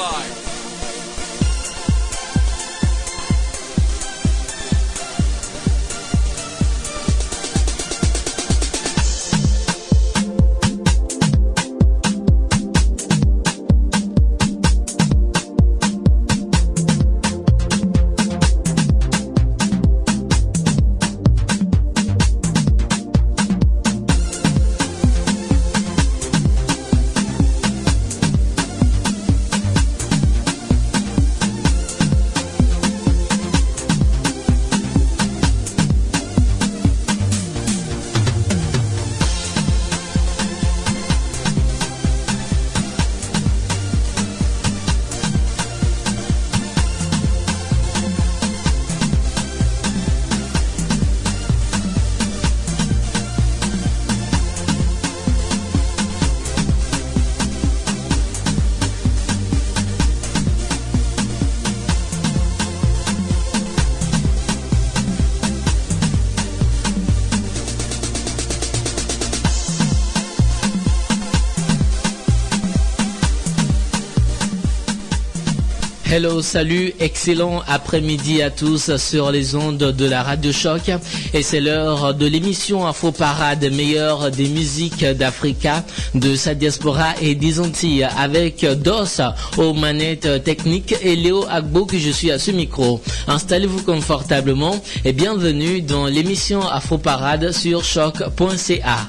life. Hello, salut, excellent après-midi à tous sur les ondes de la Radio Choc. Et c'est l'heure de l'émission Info Parade, meilleure des musiques d'Africa, de sa diaspora et des Antilles, avec DOS aux manettes techniques et Léo Agbo que je suis à ce micro. Installez-vous confortablement et bienvenue dans l'émission Afro Parade sur choc.ca.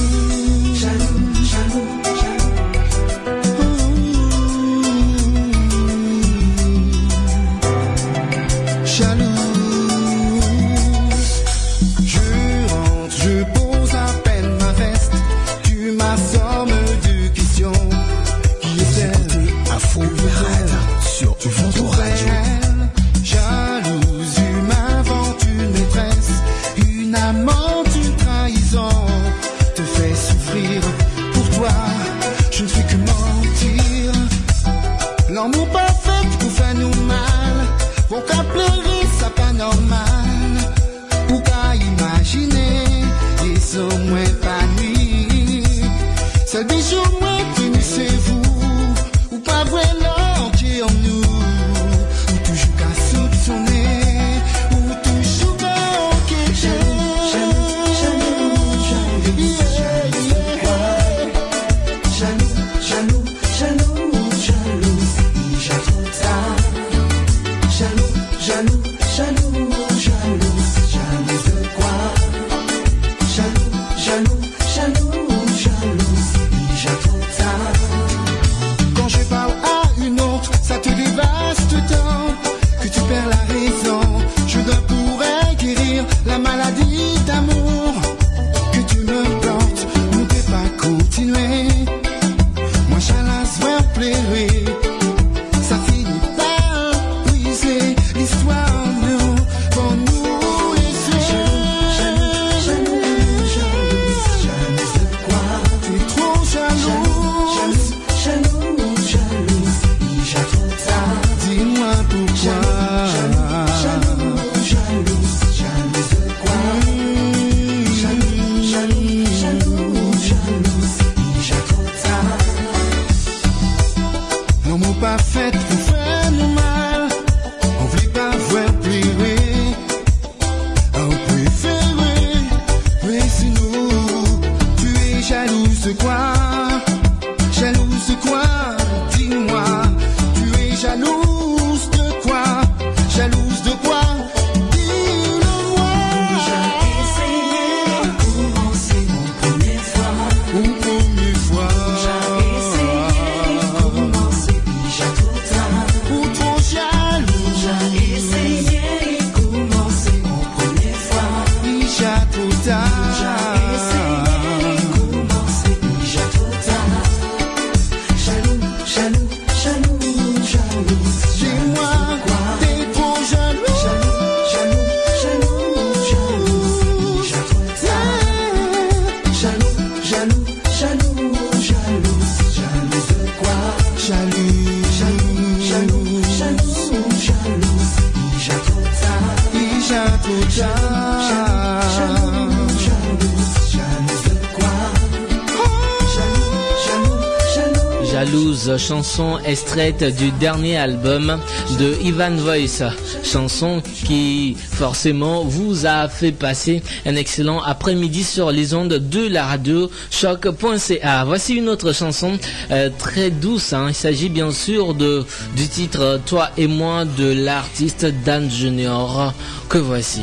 Du dernier album de Ivan Voice, chanson qui forcément vous a fait passer un excellent après-midi sur les ondes de la radio choc.ca. Voici une autre chanson euh, très douce, hein. il s'agit bien sûr de, du titre Toi et moi de l'artiste Dan Junior que voici.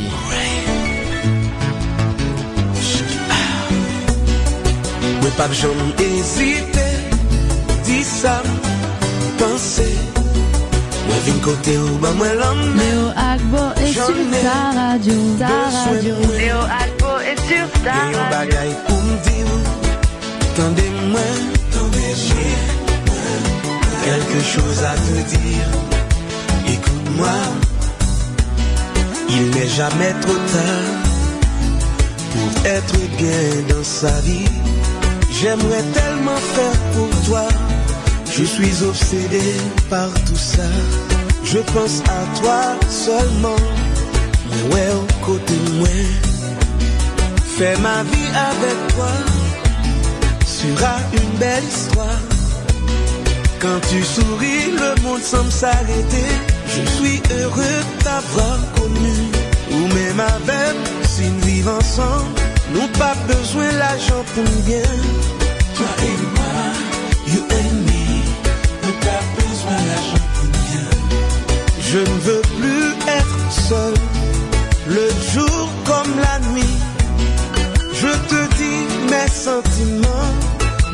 Pense Mwen vin kote ou ba mwen l'anmen Leo Agbo e sur ta radio. Ta radio. Leo Agbo e sur ta radio. Gen yon bagay pou mdi ou Tande mwen Tande mwen Quelque chose a te dire Écoute-moi. Il n'est jamais trop tard Pour être bien dans sa vie. J'aimerais tellement faire pour toi Je suis obsédé par tout ça. Je pense à toi seulement. Mais ouais au côté de moi Fais ma vie avec toi. Sera une belle histoire. Quand tu souris le monde semble s'arrêter. Je suis heureux d'avoir connu. Ou même avec si nous vivons ensemble. Nous pas besoin l'argent pour bien Toi et moi, you and me Je ne veux plus être seul. Le jour comme la nuit. Je te dis mes sentiments.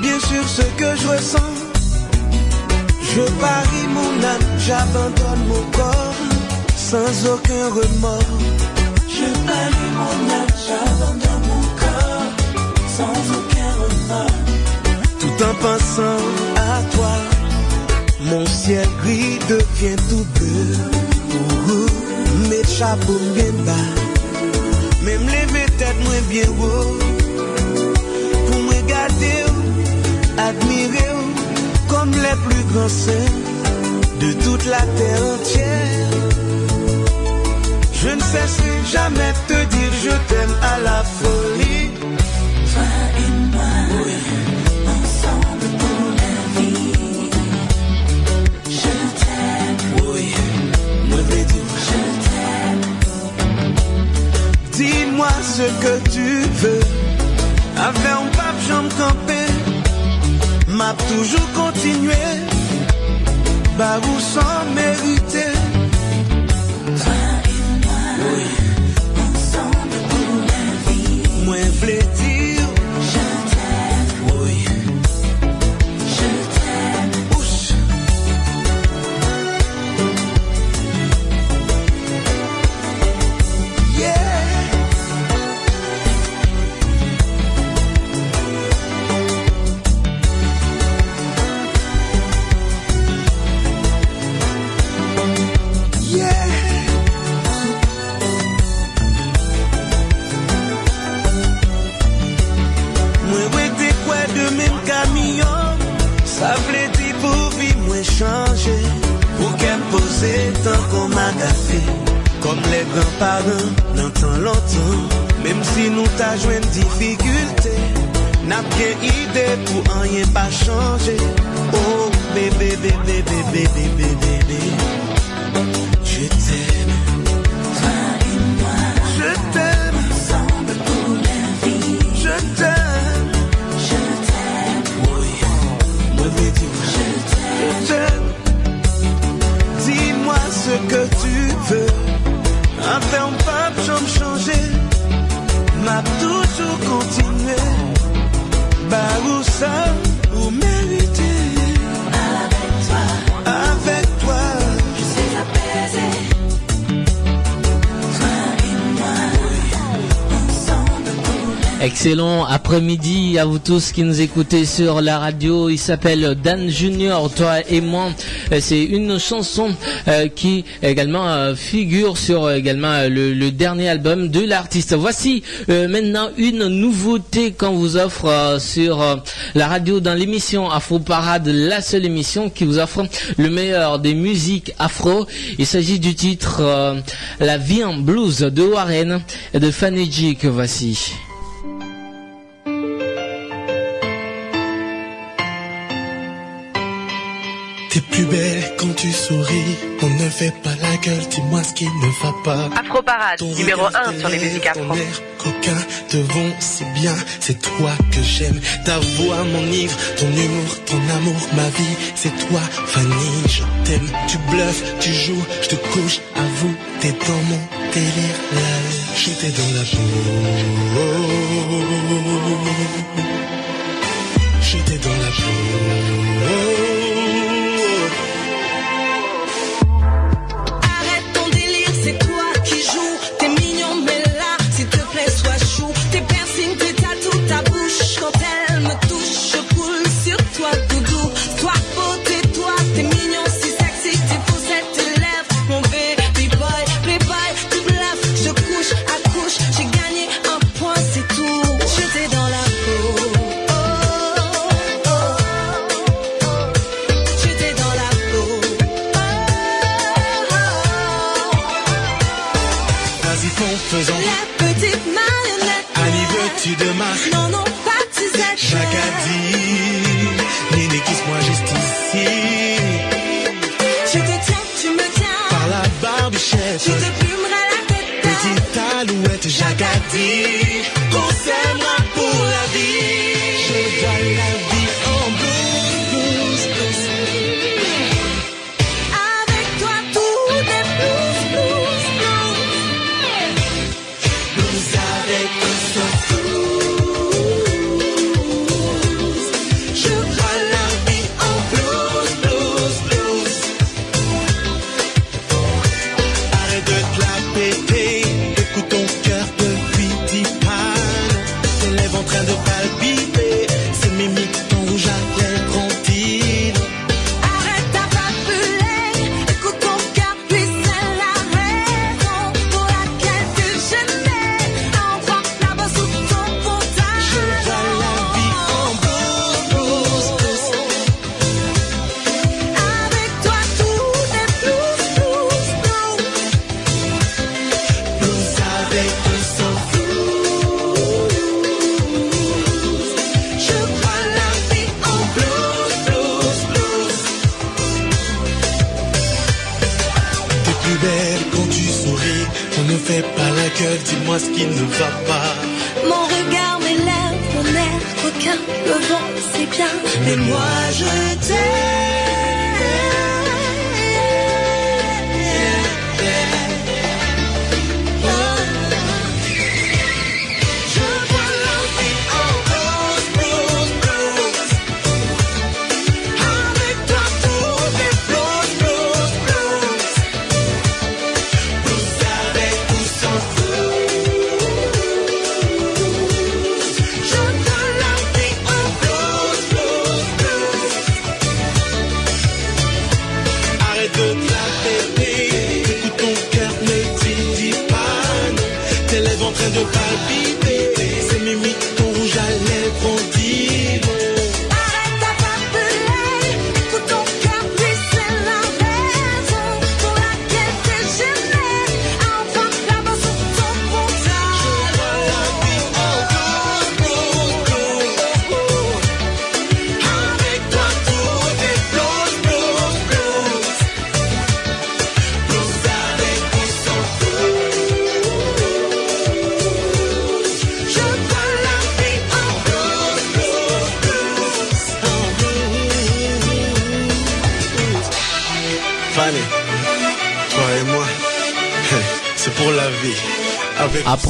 Bien sûr ce que je ressens. Je parie mon âme J'abandonne mon corps. Sans aucun remords. Je parie mon âme J'abandonne mon corps. Sans aucun remords. Tout en pensant à toi Mon ciel gris devient tout bleu. Mes chapeaux bien bas. Même les méthodes moins bien haut Pour me garder Admirer Comme les plus grands saints De toute la terre entière. Je ne cesserai jamais de te dire Je t'aime à la folie Dis-moi ce que tu veux. Avec un pape j'en campé M'a toujours continué. Bah où sans mériter Excellent après-midi à vous tous qui nous écoutez sur la radio. Il s'appelle Dan Junior, toi et moi. Euh, C'est une chanson euh, qui également euh, figure sur également le, dernier album de l'artiste. Voici maintenant une nouveauté qu'on vous offre sur la radio dans l'émission Afro Parade, la seule émission qui vous offre le meilleur des musiques afro. Il s'agit du titre La vie en blues de Warren et de Fanny que voici. T'es plus belle quand tu souris. On ne fait pas la gueule, dis-moi ce qui ne va pas. Afro Parade, Ton numéro regard 1 sur les musiques afro. Coquin te vont si bien, c'est toi que j'aime. Ta voix m'enivre, ton humour, ton amour, ma vie, c'est toi, Fanny, je t'aime. Tu bluffes, tu joues, je te couche, avoue, t'es dans mon délire, là, j'étais dans la peau. La petite marionnette. Annie, veux-tu de ma Non, non, pas de Suzette. Jacadi Nini, kiss-moi juste ici. Je te tiens, tu me tiens. Par la barbichette. Je te plumerai la tête. Petite alouette, Jacadi.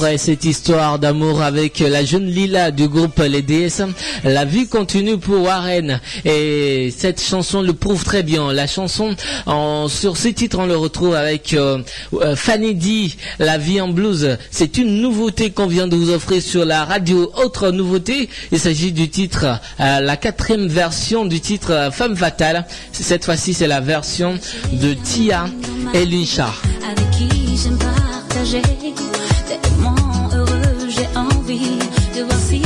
Cette histoire d'amour avec la jeune Lila du groupe Les DS, la vie continue pour Warren. Et cette chanson le prouve très bien. La chanson, en, sur ce titre, on le retrouve avec euh, euh, Fanny D, La vie en blues. C'est une nouveauté qu'on vient de vous offrir sur la radio. Autre nouveauté, il s'agit du titre, euh, la quatrième version du titre Femme fatale. Cette fois-ci, c'est la version de Tia et Do I see?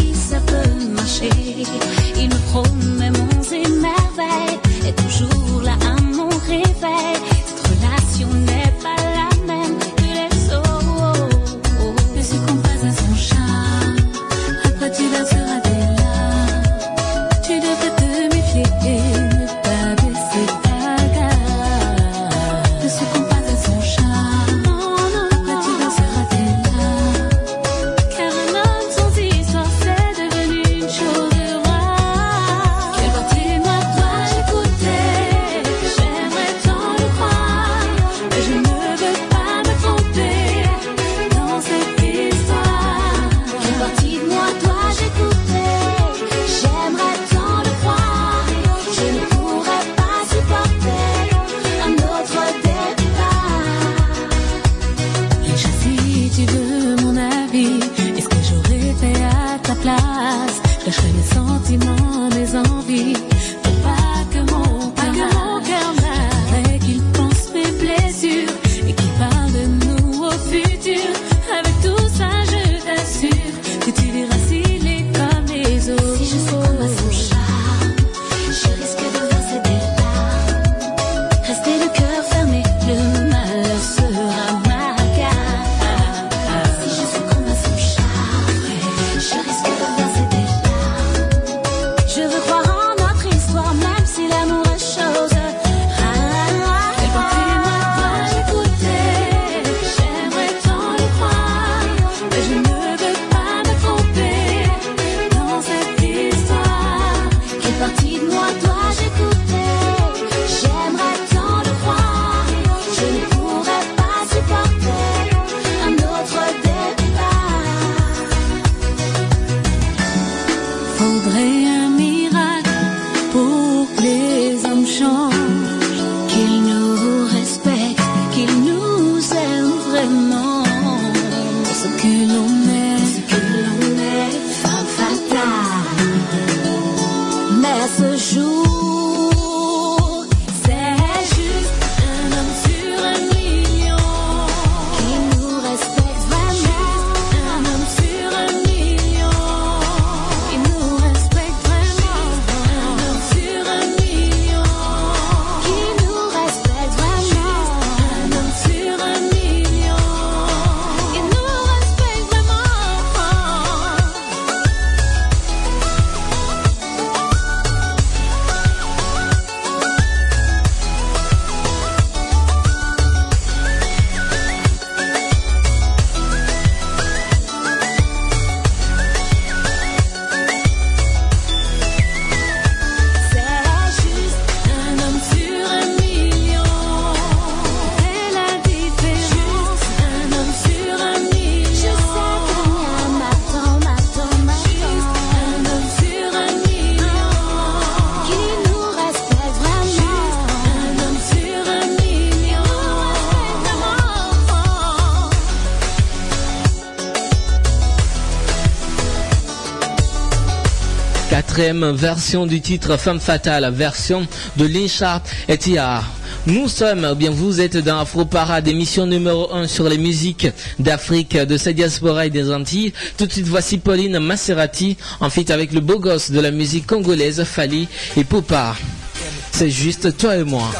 version du titre Femme Fatale, version de Lincha et Tia. Nous sommes, eh bien vous êtes dans Afro Parade, émission numéro 1 sur les musiques d'Afrique, de sa diaspora et des Antilles. Tout de suite, voici Pauline Maserati, en fait avec le beau gosse de la musique congolaise, Fali et Popa. C'est juste toi et moi.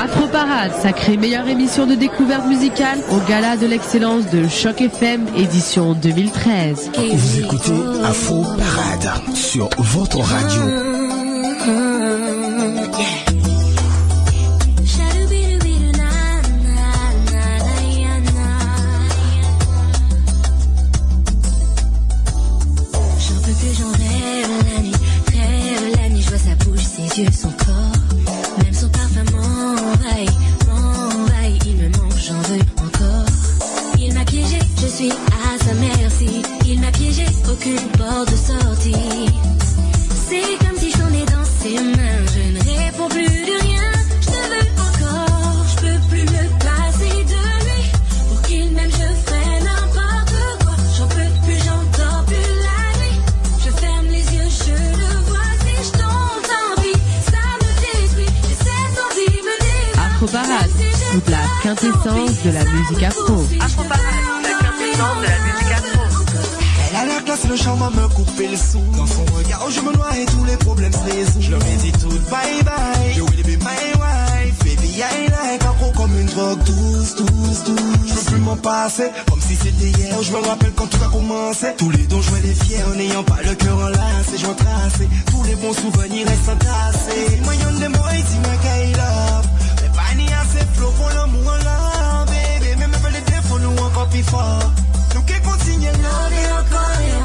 Afro Parade, sacrée meilleure émission de découverte musicale au gala de l'excellence de Choc FM édition 2013. Vous écoutez Afro Parade sur votre radio. Dans son regard, oh, je me noie et tous les problèmes se résout. Je leur ai dit tout bye bye. You will be my wife. Baby, I like un gros comme une drogue douce, douce, douce. Je peux plus m'en passer, comme si c'était hier. Oh, je me rappelle quand tout a commencé. Tous les dons, je les fiers en n'ayant pas le cœur enlacé. Je trace tous les bons souvenirs restent entassés. Moi, y'en des mots, ici, ma love. Mais pas ni assez flow pour l'amour en love, baby. Même avec les défauts, nous encore plus fort. Nous qui continuons, l'un et encore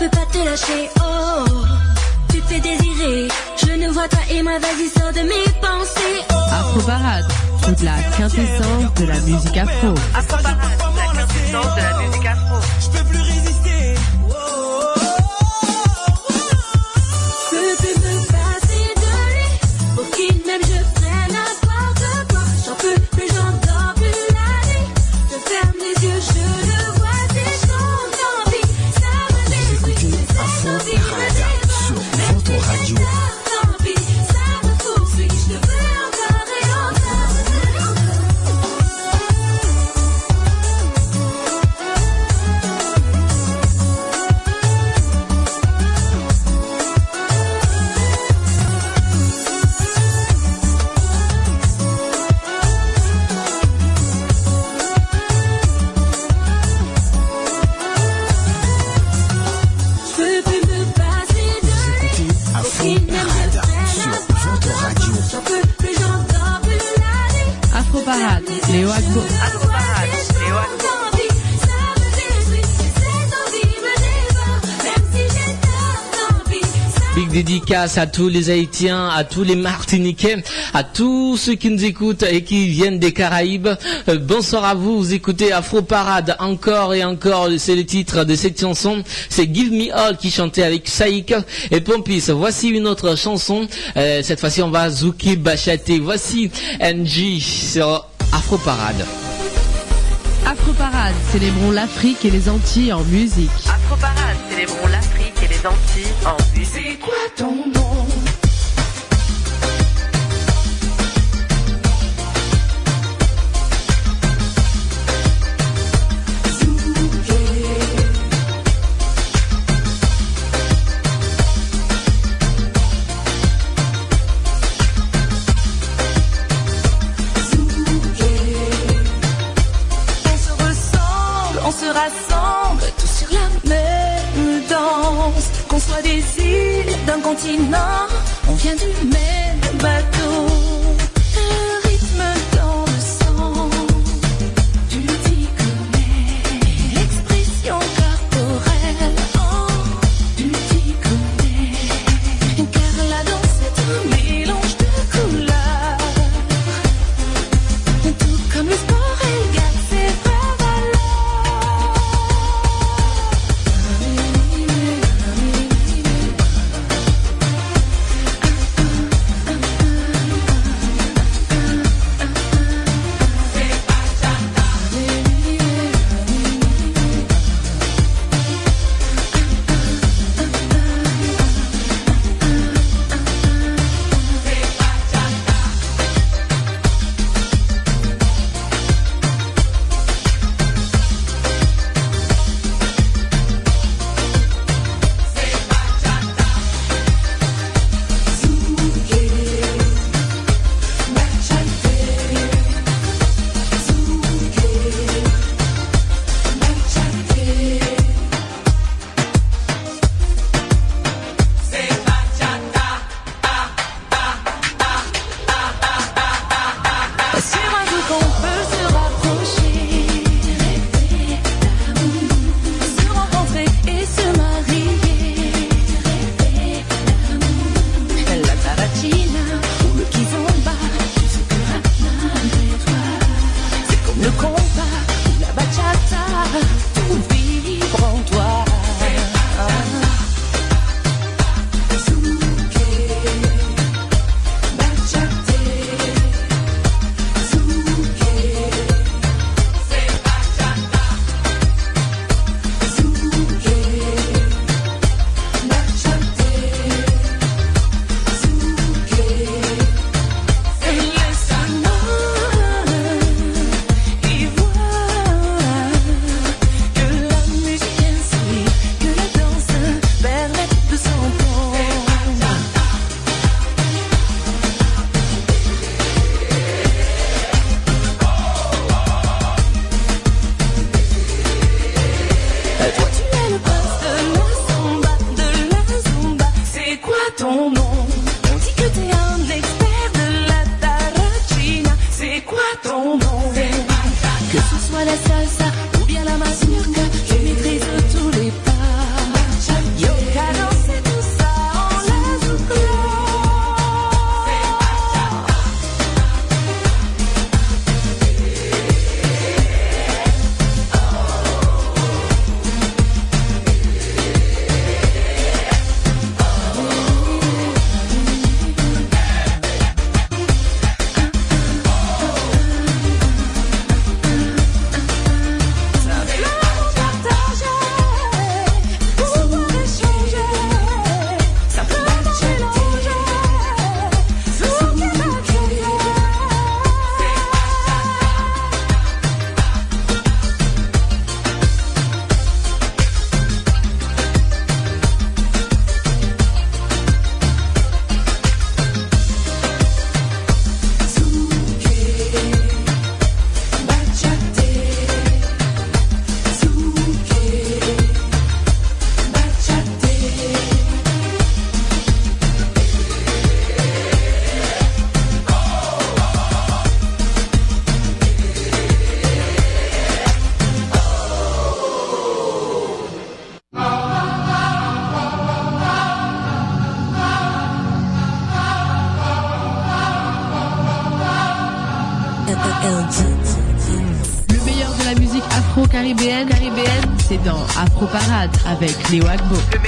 peux pas te lâcher. Oh, tu te fais désirer. Je ne vois toi et moi, vas-y, sors de mes pensées. Oh, Afro Parade, toute la quintessence de la musique afro. Afro Parade, la quintessence de la musique dédicace à tous les Haïtiens, à tous les Martiniquais, à tous ceux qui nous écoutent et qui viennent des Caraïbes. Euh, bonsoir à vous, vous écoutez Afro Parade encore et encore, c'est le titre de cette chanson. C'est Give Me All qui chantait avec Saïk et Pompis. Voici une autre chanson, Euh, cette fois-ci on va Zouki Bachaté. Voici NG sur Afro Parade. Afro Parade, célébrons l'Afrique et les Antilles en musique. Afro Parade, célébrons l'Afrique Antilles en musique. Quoi ton nom? Îles, d'un continent, on vient du avec Léo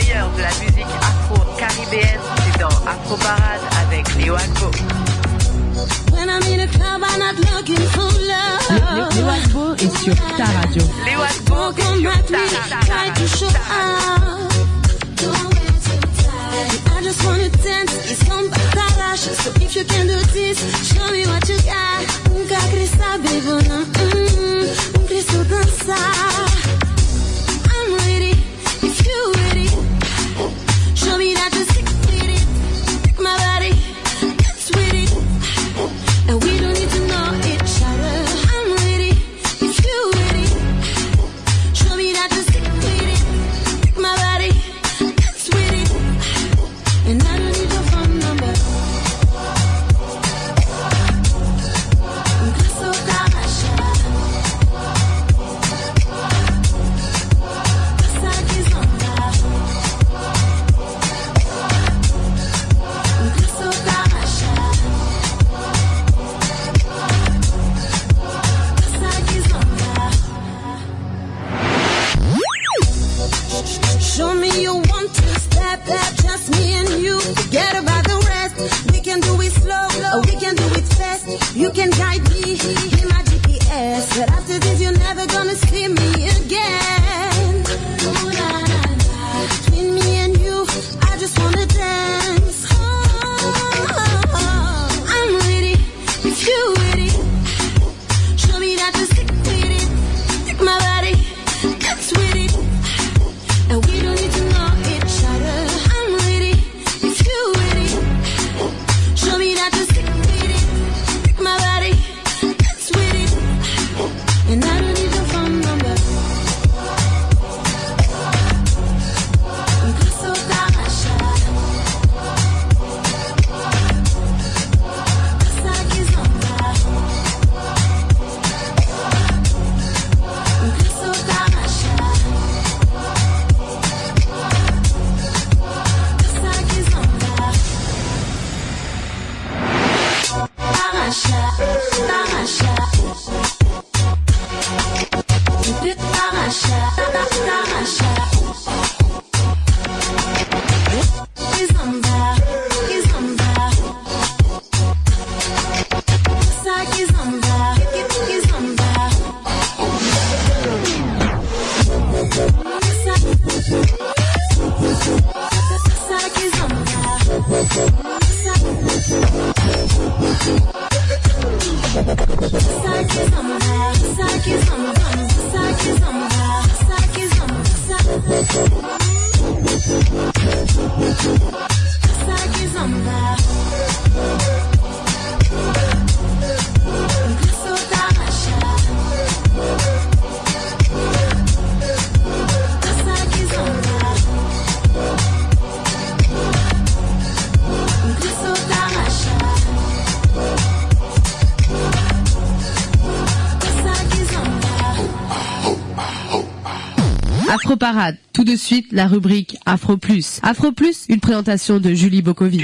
Tout de suite, la rubrique Afro Plus. Afro Plus, une présentation de. Julie Bokovi.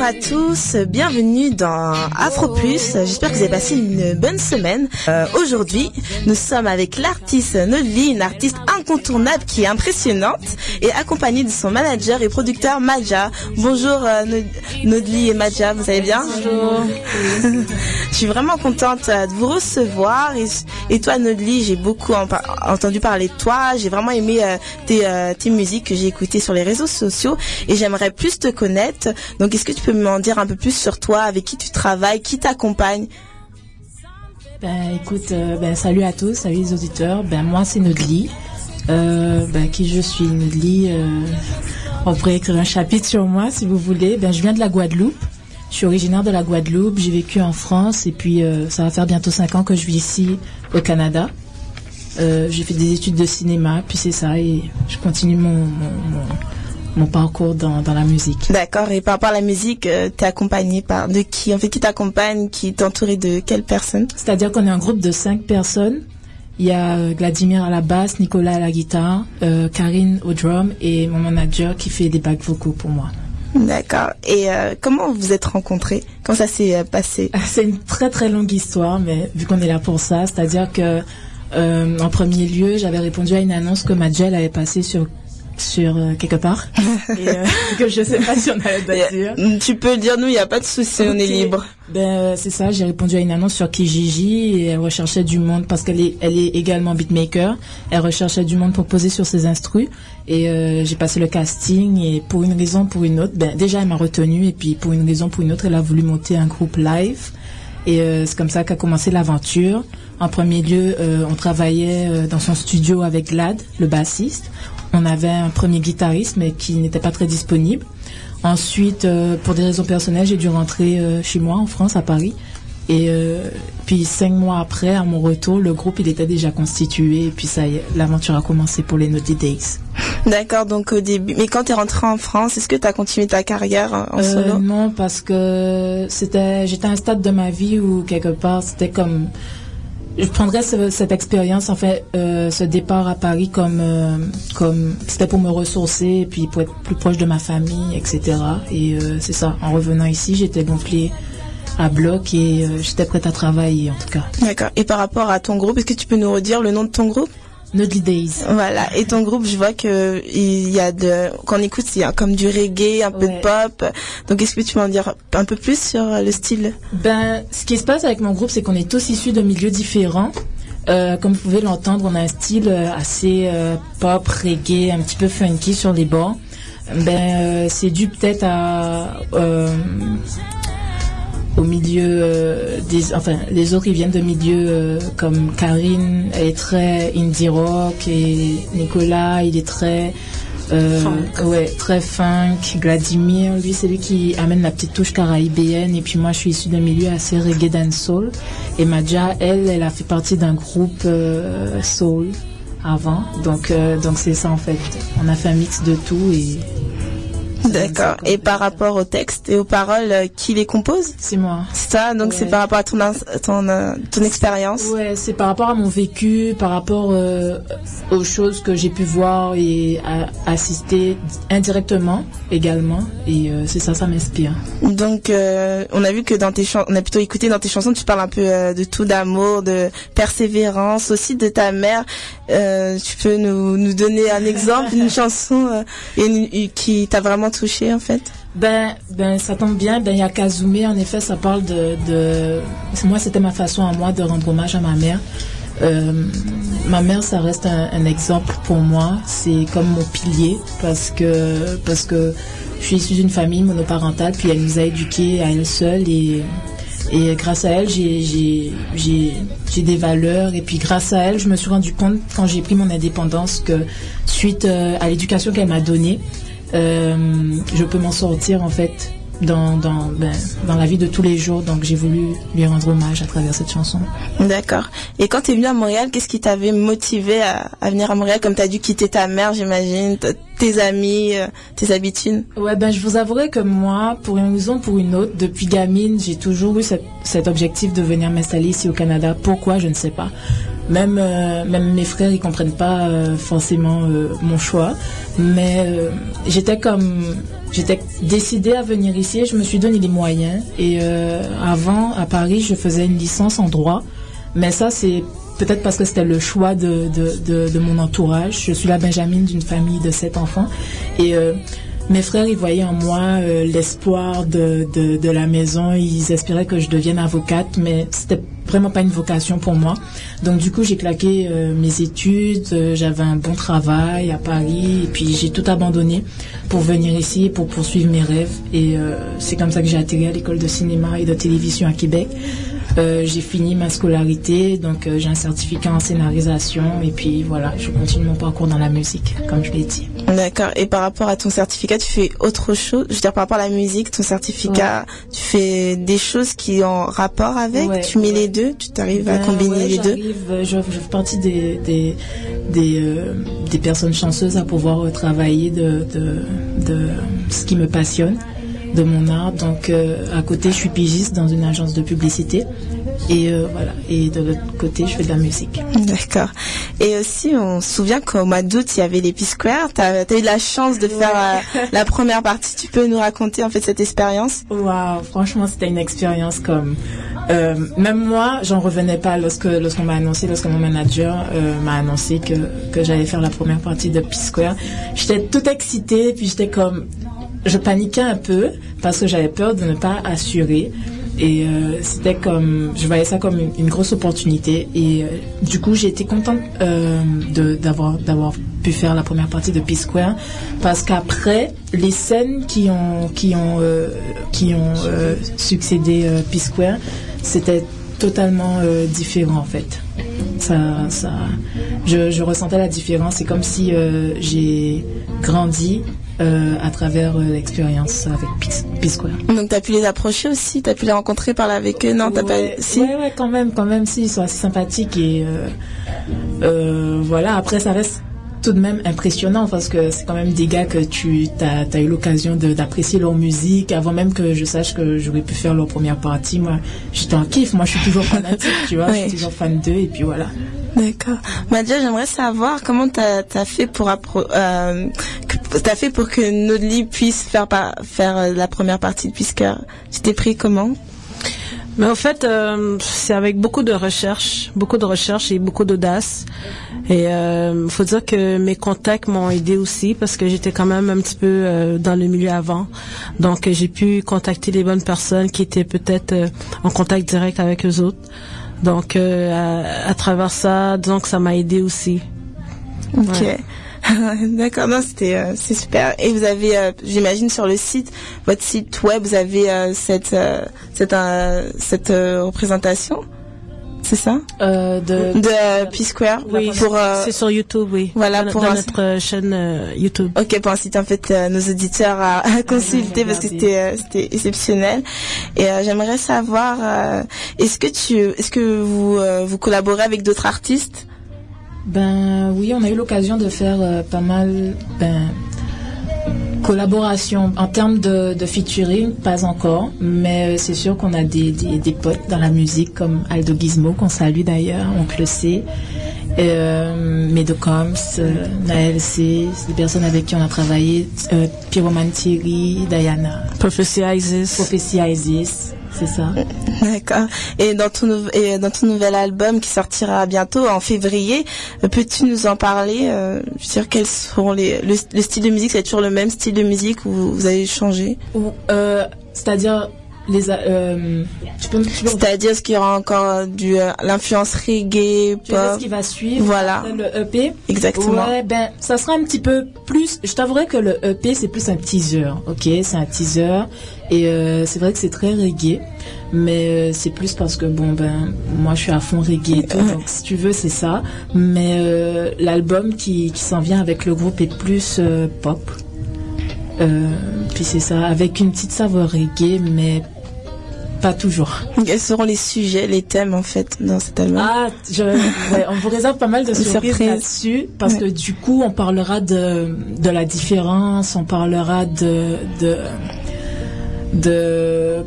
Bonjour à tous, bienvenue dans Afro Plus. J'espère que vous avez passé une bonne semaine. Euh, Aujourd'hui, nous sommes avec l'artiste Nodli, une artiste incontournable qui est impressionnante et accompagnée de son manager et producteur Maja. Bonjour euh, Nodli et Maja, vous allez bien? Bonjour. Je suis vraiment contente euh, de vous recevoir et, et toi Nodli, j'ai beaucoup en entendu parler de toi. J'ai vraiment aimé euh, tes, euh, tes musiques que j'ai écoutées sur les réseaux sociaux et j'aimerais plus te connaître. Donc est-ce que tu peux m'en dire un peu plus sur toi, avec qui tu travailles, qui t'accompagne? Ben écoute, euh, ben salut à tous, salut les auditeurs. Ben moi c'est Nodli. Euh, ben qui je suis Nodli. Euh, on pourrait écrire un chapitre sur moi si vous voulez. Ben je viens de la Guadeloupe. Je suis originaire de la Guadeloupe. J'ai vécu en France et puis euh, ça va faire bientôt cinq ans que je vis ici au Canada. J'ai fait des études de cinéma, puis c'est ça et je continue mon, mon parcours dans, dans la musique. D'accord. Et par rapport à la musique, euh, t'es accompagné par de qui? En fait, qui t'accompagne Qui est entouré de quelle personne C'est-à-dire qu'on est un groupe de cinq personnes. Il y a euh, Vladimir à la basse, Nicolas à la guitare, euh, Karine au drum et mon manager qui fait des bacs vocaux pour moi. D'accord. Et euh, comment vous êtes rencontrés? Comment ça s'est passé? C'est une très très longue histoire, mais vu qu'on est là pour ça, c'est-à-dire que euh, en premier lieu, j'avais répondu à une annonce que Majel avait passée sur sur euh, quelque part et euh, que je sais pas si on allait le dire. Tu peux le dire, nous, il n'y a pas de souci, on est libre. Ben euh, c'est ça, j'ai répondu à une annonce sur Kijiji et elle recherchait du monde parce qu'elle est elle est également beatmaker. Elle recherchait du monde pour poser sur ses instrus et euh, j'ai passé le casting et pour une raison pour une autre, ben déjà elle m'a retenu et puis pour une raison pour une autre, elle a voulu monter un groupe live et euh, c'est comme ça qu'a commencé l'aventure. En premier lieu, euh, on travaillait euh, dans son studio avec Glad, le bassiste. On avait un premier guitariste mais qui n'était pas très disponible. Ensuite, euh, pour des raisons personnelles, j'ai dû rentrer euh, chez moi en France, à Paris. Et euh, puis cinq mois après, à mon retour, le groupe il était déjà constitué. Et puis ça y est, l'aventure a commencé pour les Naughty Days. D'accord, donc au début. Mais quand tu es rentré en France, est-ce que tu as continué ta carrière en solo? non, parce que c'était, j'étais à un stade de ma vie où quelque part c'était comme, je prendrais ce- cette expérience en fait, euh, ce départ à Paris comme, euh, comme c'était pour me ressourcer et puis pour être plus proche de ma famille, etc. Et euh, c'est ça. En revenant ici, j'étais gonflée à bloc et j'étais prête à travailler en tout cas. D'accord. Et par rapport à ton groupe, est-ce que tu peux nous redire le nom de ton groupe? Naughty Days. Voilà. Et ton groupe, je vois que il y a de, quand on écoute, il y a comme du reggae, un peu de pop. Donc, est-ce que tu peux en dire un peu plus sur le style? Ben, ce qui se passe avec mon groupe, c'est qu'on est tous issus de milieux différents. Euh, comme vous pouvez l'entendre, on a un style euh, assez euh, pop, reggae, un petit peu funky sur les bords. Ben, euh, c'est dû peut-être à au milieu euh, des, enfin, les autres ils viennent de milieux euh, comme Karine, elle est très indie rock et Nicolas, il est très euh, ouais, très funk. Vladimir, lui, c'est lui qui amène la petite touche caraïbéenne. Et puis moi, je suis issue d'un milieu assez reggae dancehall. Et Madja, elle, elle a fait partie d'un groupe euh, soul avant. Donc, euh, donc c'est ça en fait. On a fait un mix de tout et D'accord. Et par rapport au texte et aux paroles, euh, qui les compose? C'est moi. C'est ça. Donc, c'est par rapport à ton ton euh, ton expérience? Ouais, c'est par rapport à mon vécu, par rapport euh, aux choses que j'ai pu voir et à- assister indirectement également. Et c'est ça, ça m'inspire. Donc, on a vu que dans tes chansons, on a plutôt écouté dans tes chansons, tu parles un peu de tout, d'amour, de persévérance, aussi de ta mère. Tu peux nous, nous donner un exemple, une chanson une- qui t'a vraiment touché en fait Ben, ben, ça tombe bien. Ben, il y a Kazumé, en effet, ça parle de. Moi, c'était ma façon à moi de rendre hommage à ma mère. Euh, ma mère, ça reste un, exemple pour moi. C'est comme mon pilier parce que, parce que je suis issue d'une famille monoparentale, puis elle nous a éduqués à elle seule et, et grâce à elle, j'ai des valeurs. Et puis grâce à elle, je me suis rendu compte quand j'ai pris mon indépendance que suite euh, à l'éducation qu'elle m'a donnée, euh, je peux m'en sortir en fait dans, dans, ben, dans la vie de tous les jours. Donc j'ai voulu lui rendre hommage à travers cette chanson. D'accord. Et quand tu es venu à Montréal, qu'est-ce qui t'avait motivé à, à venir à Montréal? Comme tu as dû quitter ta mère, j'imagine, tes amis, euh, tes habitudes? Ouais, ben je vous avouerai que moi, pour une raison ou pour une autre, depuis gamine, j'ai toujours eu cet objectif de venir m'installer ici au Canada. Pourquoi? Je ne sais pas. Même même mes frères ils comprennent pas forcément mon choix, mais j'étais comme j'étais décidée à venir ici. Je me suis donné les moyens et avant à Paris je faisais une licence en droit, mais ça c'est peut-être parce que c'était le choix de, mon entourage. Je suis la Benjamine d'une famille de sept enfants. Et euh, mes frères, ils voyaient en moi euh, l'espoir de, la maison. Ils espéraient que je devienne avocate, mais c'était vraiment pas une vocation pour moi. Donc du coup, j'ai claqué euh, mes études. J'avais un bon travail à Paris. Et puis j'ai tout abandonné pour venir ici, pour poursuivre mes rêves. Et c'est comme ça que j'ai atterri à l'école de cinéma et de télévision à Québec. Euh, j'ai fini ma scolarité, donc euh, j'ai un certificat en scénarisation et puis voilà, je continue mon parcours dans la musique, comme je l'ai dit. D'accord. Et par rapport à ton certificat, tu fais autre chose? Je veux dire, par rapport à la musique, ton certificat, tu fais des choses qui ont rapport avec? Tu mets les deux? Tu t'arrives à ben combiner les deux? euh, je, je, fais partie des, des, des, des, personnes chanceuses à pouvoir travailler de, de, de ce qui me passionne de mon art. Donc à côté, je suis pigiste dans une agence de publicité. Et euh, voilà. Et de l'autre côté, je fais de la musique. D'accord. Et aussi, on se souvient qu'au mois d'août, il y avait les P-Square. Tu as, eu la chance de faire euh, la première partie. Tu peux nous raconter en fait cette expérience? Waouh, franchement, c'était une expérience comme euh, même moi, j'en revenais pas lorsque lorsqu'on m'a annoncé, lorsque mon manager m'a annoncé que que j'allais faire la première partie de P-Square. J'étais toute excitée, puis j'étais comme je paniquais un peu parce que j'avais peur de ne pas assurer. Et euh, c'était comme, je voyais ça comme une, grosse opportunité. Et euh, du coup, j'ai été contente euh, d'avoir pu faire la première partie de P-Square parce qu'après, les scènes qui ont qui ont qui ont succédé P-Square, c'était totalement différent en fait. Ça, ça, je ressentais la différence. C'est comme si j'ai grandi euh, à travers euh, l'expérience avec P-Square. Donc tu as pu les approcher aussi, tu as pu les rencontrer, parler avec eux, non t'as pas si? ouais, ouais, quand même, quand même, si, ils sont assez sympathiques et euh, voilà. Après, ça reste tout de même impressionnant parce que c'est quand même des gars que tu as, as eu l'occasion d'apprécier leur musique avant même que je sache que j'aurais pu faire leur première partie. Moi, j'étais en kiff. Moi, je suis toujours fanatique, tu vois. Je suis toujours fan d'eux et puis voilà. D'accord. Madia, j'aimerais savoir comment tu as, fait pour euh, t'as fait pour que Nodli puisse faire faire euh, la première partie Puisque tu t'es pris comment? Mais en fait, euh, c'est avec beaucoup de recherche, beaucoup de recherche et beaucoup d'audace. Et euh, faut dire que mes contacts m'ont aidé aussi parce que j'étais quand même un petit peu euh, dans le milieu avant. Donc j'ai pu contacter les bonnes personnes qui étaient peut-être en contact direct avec eux autres. Donc à, travers ça, disons que ça m'a aidé aussi. Ok. D'accord, non, c'était euh, c'est super. Et vous avez, euh, j'imagine, sur le site, votre site web, vous avez euh, cette cette cette représentation. C'est ça? De, de P-Square Oui, c'est sur YouTube, oui. Voilà, pour notre chaîne YouTube. Ok, pour inciter en fait nos auditeurs à, consulter parce que c'était c'était exceptionnel. Et j'aimerais savoir, est-ce que tu, est-ce que vous vous collaborez avec d'autres artistes? Ben oui, on a eu l'occasion de faire euh, pas mal ben, collaboration en termes de, de featuring, pas encore, mais euh, c'est sûr qu'on a des, des, potes dans la musique comme Aldo Gizmo qu'on salue d'ailleurs, on le sait. Euh, Medocoms, euh, Naël C, des personnes avec qui on a travaillé, euh, Pyroman Thierry, Diana. Prophecy Isis. Prophecy Isis c'est ça. D'accord. Et dans ton et dans ton nouvel album qui sortira bientôt en février, euh, peux-tu nous en parler euh, Je veux dire quels seront les le, style de musique, c'est toujours le même style de musique ou vous, avez changé? Euh, C'est-à-dire les euh, tu peux, c'est-à-dire ce qu'il y aura encore du euh, l'influence reggae pop. ce qui va suivre voilà. le EP exactement. Ouais ben ça sera un petit peu plus je t'avouerai que le EP c'est plus un teaser ok? C'est un teaser et euh, c'est vrai que c'est très reggae mais c'est plus parce que bon ben moi je suis à fond reggae et tout donc si tu veux c'est ça. Mais l'album qui qui s'en vient avec le groupe est plus pop. Puis c'est ça avec une petite saveur reggae mais pas toujours. Quels seront les sujets, les thèmes en fait dans cet album? Ah, je, on vous réserve pas mal de surprises là-dessus parce que du coup on parlera de, de la différence, on parlera de de, de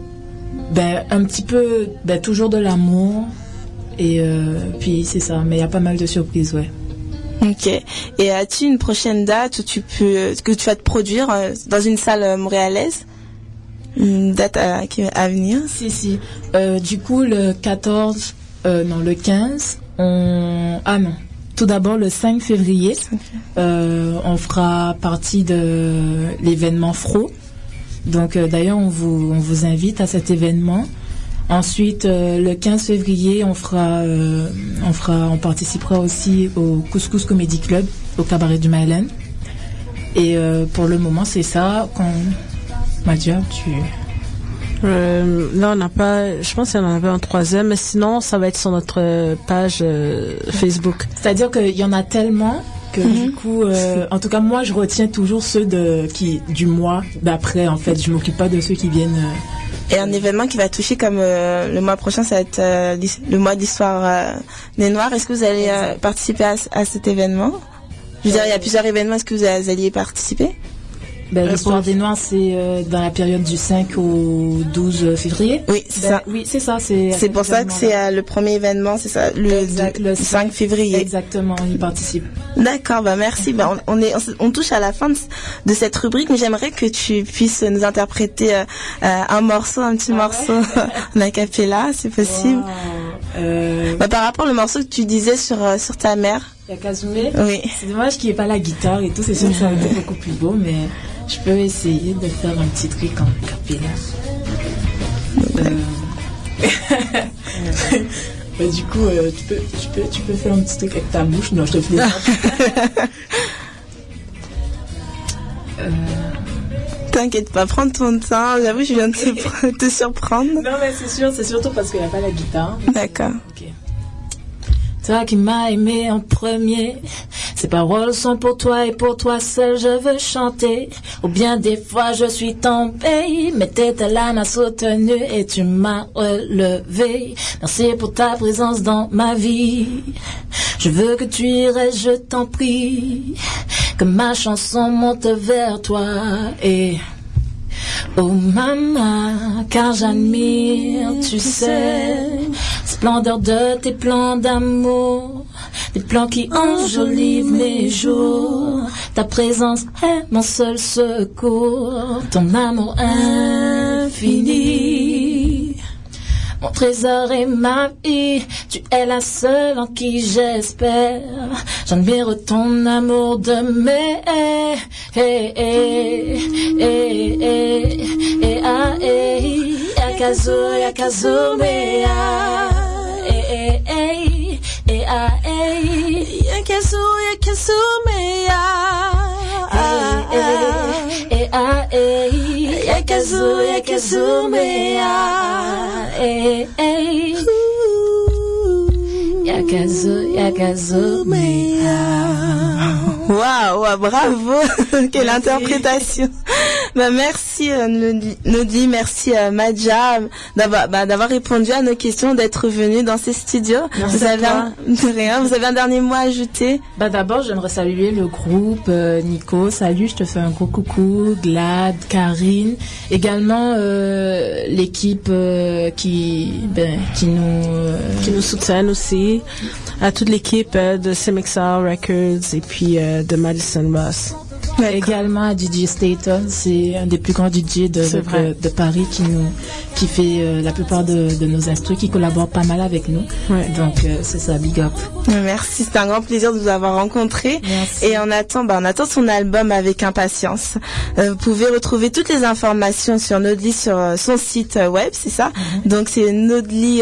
ben, un petit peu ben, toujours de l'amour Et euh, puis c'est ça, mais il y a pas mal de surprises, ouais. Ok. Et as-tu une prochaine date où tu peux que tu vas te produire euh, dans une salle euh, montréalaise? Une date à, venir Si, si. Euh, du coup, le 14, euh, non, le 15, on... Ah non. Tout d'abord, le 5 février, euh, on fera partie de l'événement FRO. Donc, euh, d'ailleurs, on vous, on vous invite à cet événement. Ensuite, euh, le 15 février, on fera, euh, on fera, on participera aussi au Couscous Comedy Club au cabaret du Myland. Et euh, pour le moment, c'est ça. Quand... Madia, tu Euh, là, on n'a pas. Je pense qu'il y en avait un troisième, mais sinon, ça va être sur notre euh, page euh, Facebook. C'est-à-dire qu'il y en a tellement que Mhm. du coup, euh, en tout cas, moi, je retiens toujours ceux de qui du mois d'après. En fait, je m'occupe pas de ceux qui viennent. euh, Et un événement qui va toucher comme euh, le mois prochain, ça va être euh, le mois d'histoire euh, des Noirs. Est-ce que vous allez euh, participer à cet événement? Je veux dire, il y a plusieurs événements. Est-ce que vous alliez participer? Ben, L'histoire des Noirs, c'est euh, dans la période du 5 au 12 février. Oui, c'est Ben, ça. Oui, c'est ça. C'est C'est pour ça que c'est euh, le premier événement, c'est ça, le, Exact, le le 5 février. Exactement, il participe. D'accord, bah merci. Bah, on, on est, on, touche à la fin de, cette rubrique, mais j'aimerais que tu puisses nous interpréter euh, euh, un morceau, un petit morceau en acapella, c'est possible. Euh, Bah, par rapport au morceau que tu disais sur euh, sur ta mère. Yakazume. Oui. C'est dommage qu'il n'y ait pas la guitare et tout. C'est sûr que ça aurait été beaucoup plus beau, mais je peux essayer de faire un petit truc en capella. Euh, bah, du coup, euh, tu, peux, tu, peux, tu peux faire un petit truc avec ta bouche. Non, je te plaisante. Euh, T'inquiète pas, prends ton temps. J'avoue, je viens de te, te surprendre. Non, mais c'est sûr, c'est surtout parce qu'il n'y a pas la guitare. D'accord. Toi qui m'as aimé en premier, ces paroles sont pour toi et pour toi seul je veux chanter. Ou bien des fois je suis tombée, mais t'étais là, m'a soutenu et tu m'as relevé. Merci pour ta présence dans ma vie. Je veux que tu restes, je t'en prie. Que ma chanson monte vers toi et Oh maman, car j'admire, tu sais, splendeur de tes plans d'amour, des plans qui enjolivent mes jours. Ta présence est mon seul secours, ton amour infini. Mon trésor est ma vie, tu es la seule en qui j'espère. J'admire ton amour de mes eh, eh, eh, eh, eh, ah, eh, Yakazu, Yakazume, ah, eh, eh, eh, eh, ah, eh, Yakazu, Yakazume, ah, ah, eh, eh, ah, eh, Yakazu, Yakazume, ah, eh, eh, Yakazu, Yakazume, ah. Waouh, wow, bravo, quelle interprétation. bah merci euh, Nodi- merci euh, Madja d'avoir bah, d'avoir répondu à nos questions, d'être venu dans ces studios. Merci vous à avez toi. un, de rien, vous avez un dernier mot à ajouter? Bah d'abord, j'aimerais saluer le groupe euh, Nico. Salut, je te fais un gros coucou. Glad, Karine, également euh, l'équipe euh, qui ben, qui nous euh, qui nous soutiennent aussi, à toute l'équipe euh, de CMXR Records et puis euh, de Madison Ross. également à DJ Staton. C'est un des plus grands DJ de, de, Paris qui nous qui fait euh, la plupart de, de nos instrus, qui collabore pas mal avec nous. Donc euh, c'est ça, big up. Merci, c'est un grand plaisir de vous avoir rencontré. Et on attend, bah, on attend son album avec impatience. Euh, vous pouvez retrouver toutes les informations sur Nodly sur son site web, c'est ça? Donc c'est Nodly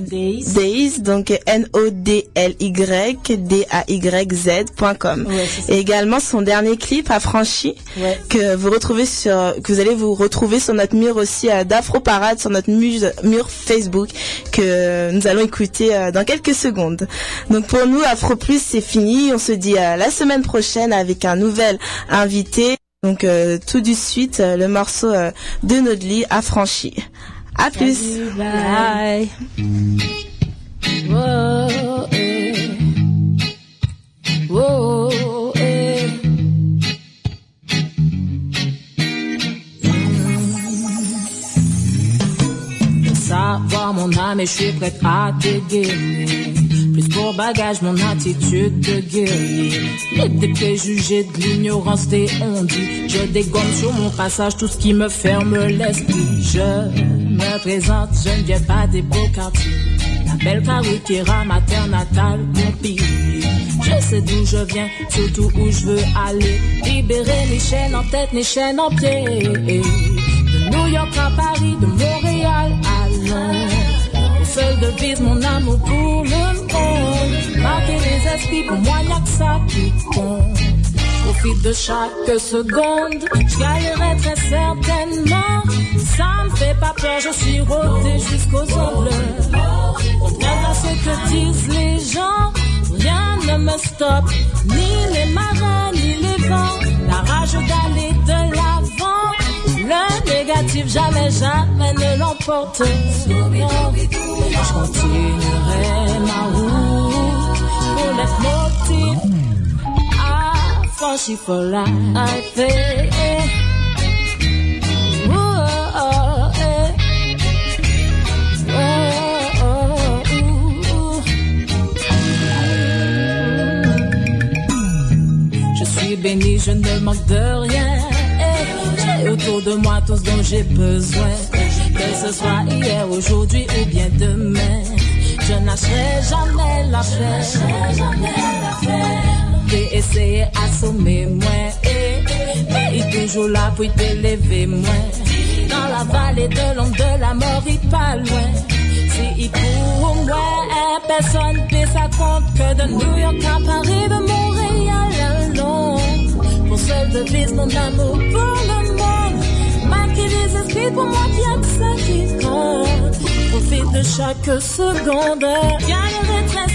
Days. donc N O D L Y D A Y Z.com. Et également son dernier clip affranchi Ouais. que vous retrouvez sur que vous allez vous retrouver sur notre mur aussi euh, d'Afro Parade sur notre muse- mur Facebook que nous allons écouter euh, dans quelques secondes. Donc pour nous Afro Plus c'est fini, on se dit à la semaine prochaine avec un nouvel invité. Donc euh, tout de suite euh, le morceau euh, de Nodly affranchi. À plus. Salut, bye. Whoa. Whoa, Mon âme et je suis prête à dégainer. mon bagage, mon attitude de guerrier. Les préjugés de l'ignorance des ondits. Je dégomme sur mon passage tout ce qui me ferme l'esprit. Je me présente, je ne viens pas des beaux quartiers. La belle Carriquera, ma terre natale, mon pays. Je sais d'où je viens, surtout où je veux aller. Libérer mes chaînes en tête, mes chaînes en pied. De New York à Paris, de Montréal Seul devise mon amour pour le monde. Marquer les esprits, pour moi, y'a que ça qui compte. Profite de chaque seconde, je gagnerai très certainement. Ça me fait pas peur, je suis rodé jusqu'aux ongles. Contraire à ce que disent les gens, rien ne me stoppe, ni les marins, ni les vents. La rage d'aller de l'avant, le négatif jamais, jamais ne l'emporte. Je continuerai ma route pour l'être motif. Affranchi for life. eh, béni, je ne manque de rien. Autour de moi tout ce dont j'ai besoin. Que ce soit hier, aujourd'hui ou bien demain. Je n'achèterai jamais la paix. J'ai essayé assommer moi. Mais il est toujours là pour t'élever moi. Dans la vallée de l'ombre de la mort, il pas loin. Si il pour moi, personne ne ça compte que de New York à Paris, de Montréal seul devise mon amour pour le monde. Marquer les esprits pour moi, bien que ça qui compte. Profite de chaque seconde. Gagnerai très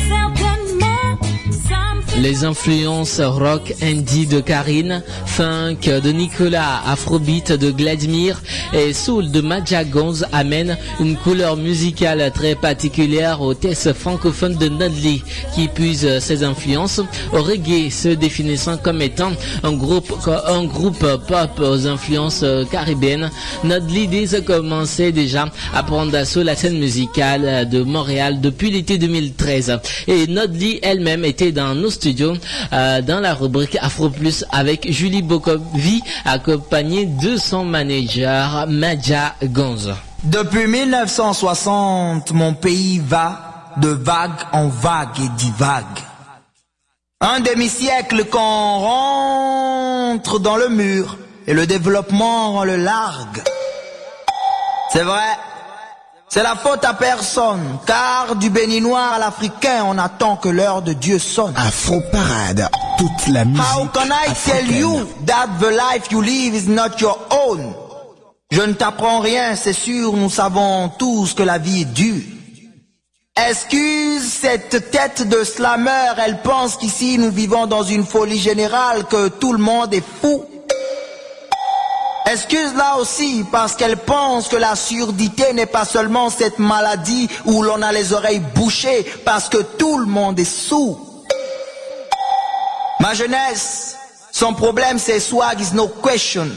Les influences rock indie de Karine, funk de Nicolas, afrobeat de Vladimir et soul de Maja Gonz amènent une couleur musicale très particulière au test francophone de Nodli qui puise ses influences au reggae se définissant comme étant un groupe, pop aux influences caribéennes. Nodli dès a commencé déjà à prendre d'assaut la scène musicale de Montréal depuis l'été 2013 et Nodli elle-même était dans nos euh, dans la rubrique Afro Plus avec Julie Bokovi accompagnée de son manager Maja Gonz. Depuis 1960, mon pays va de vague en vague et divague. Un demi-siècle qu'on rentre dans le mur et le développement rend le largue. C'est vrai, c'est la faute à personne, car du béninois à l'africain, on attend que l'heure de Dieu sonne. Afro Parade, toute la musique How can I tell africaine. you that the life you live is not your own? Je ne t'apprends rien, c'est sûr, nous savons tous que la vie est dure. Excuse cette tête de slammer, elle pense qu'ici nous vivons dans une folie générale, que tout le monde est fou. Excuse-la aussi parce qu'elle pense que la surdité n'est pas seulement cette maladie où l'on a les oreilles bouchées parce que tout le monde est sourd. Ma jeunesse, son problème c'est swag is no question.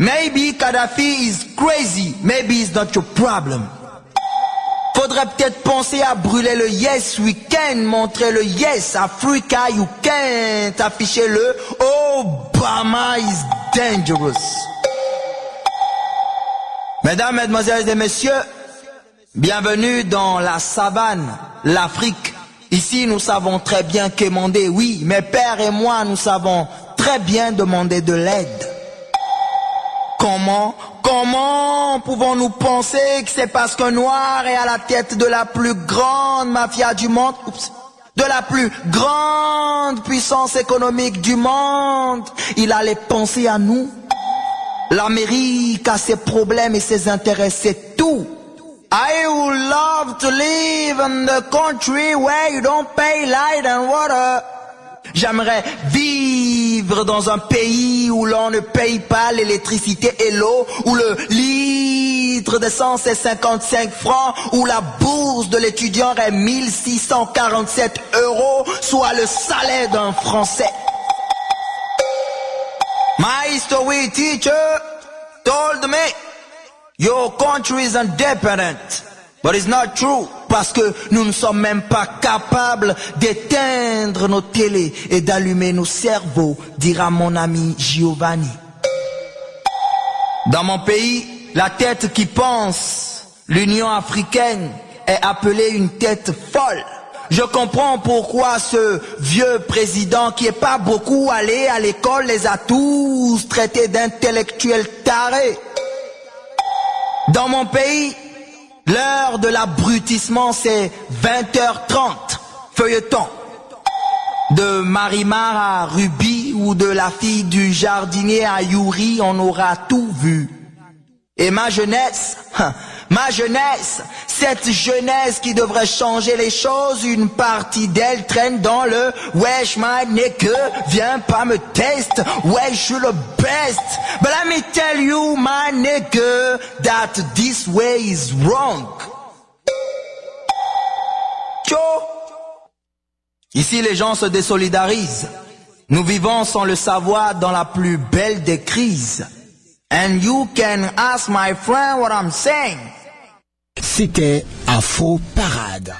Maybe Kadhafi is crazy, maybe it's not your problem. Faudrait peut-être penser à brûler le Yes Weekend, montrer le Yes Africa You Can't, afficher le Obama is dangerous. Mesdames, Mesdemoiselles et Messieurs, bienvenue dans la savane, l'Afrique. Ici, nous savons très bien quémander, oui, mes pères et moi, nous savons très bien demander de l'aide. Comment, comment pouvons-nous penser que c'est parce qu'un noir est à la tête de la plus grande mafia du monde, oups, de la plus grande puissance économique du monde, il allait penser à nous? L'Amérique a ses problèmes et ses intérêts, c'est tout. I would love to live in the country where you don't pay light and water. J'aimerais vivre dans un pays où l'on ne paye pas l'électricité et l'eau, où le litre d'essence est 55 francs, où la bourse de l'étudiant est 1647 euros, soit le salaire d'un Français. My history teacher told me your country is independent, but it's not true. parce que nous ne sommes même pas capables d'éteindre nos télés et d'allumer nos cerveaux, dira mon ami Giovanni. Dans mon pays, la tête qui pense, l'Union africaine, est appelée une tête folle. Je comprends pourquoi ce vieux président qui est pas beaucoup allé à l'école les a tous traités d'intellectuels tarés. Dans mon pays, l'heure de l'abrutissement c'est 20h30, feuilleton. De Marimar à Ruby ou de la fille du jardinier à Yuri, on aura tout vu. Et ma jeunesse, hein, ma jeunesse, cette jeunesse qui devrait changer les choses, une partie d'elle traîne dans le wesh my nigga, viens pas me test, wesh je suis le best. But let me tell you my nigga that this way is wrong. Ici les gens se désolidarisent. Nous vivons sans le savoir dans la plus belle des crises. And you can ask my friend what I'm saying. C'était Afro Parade.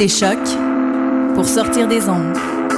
Écoutez Choc